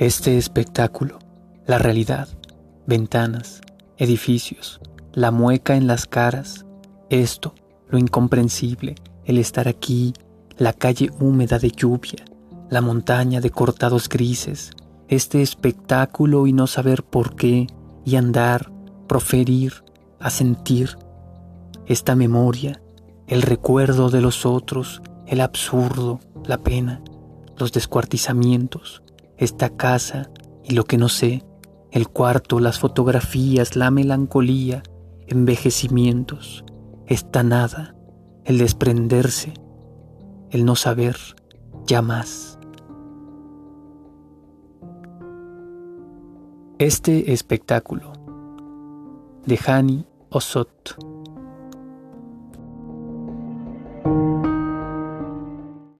Este espectáculo, la realidad, ventanas, edificios, la mueca en las caras, esto, lo incomprensible, el estar aquí, la calle húmeda de lluvia, la montaña de cortados grises, este espectáculo y no saber por qué, y andar, proferir, asentir, esta memoria, el recuerdo de los otros, el absurdo, la pena, los descuartizamientos, esta casa y lo que no sé, el cuarto, las fotografías, la melancolía, envejecimientos, esta nada, el desprenderse, el no saber ya más. Este espectáculo de Hani Osot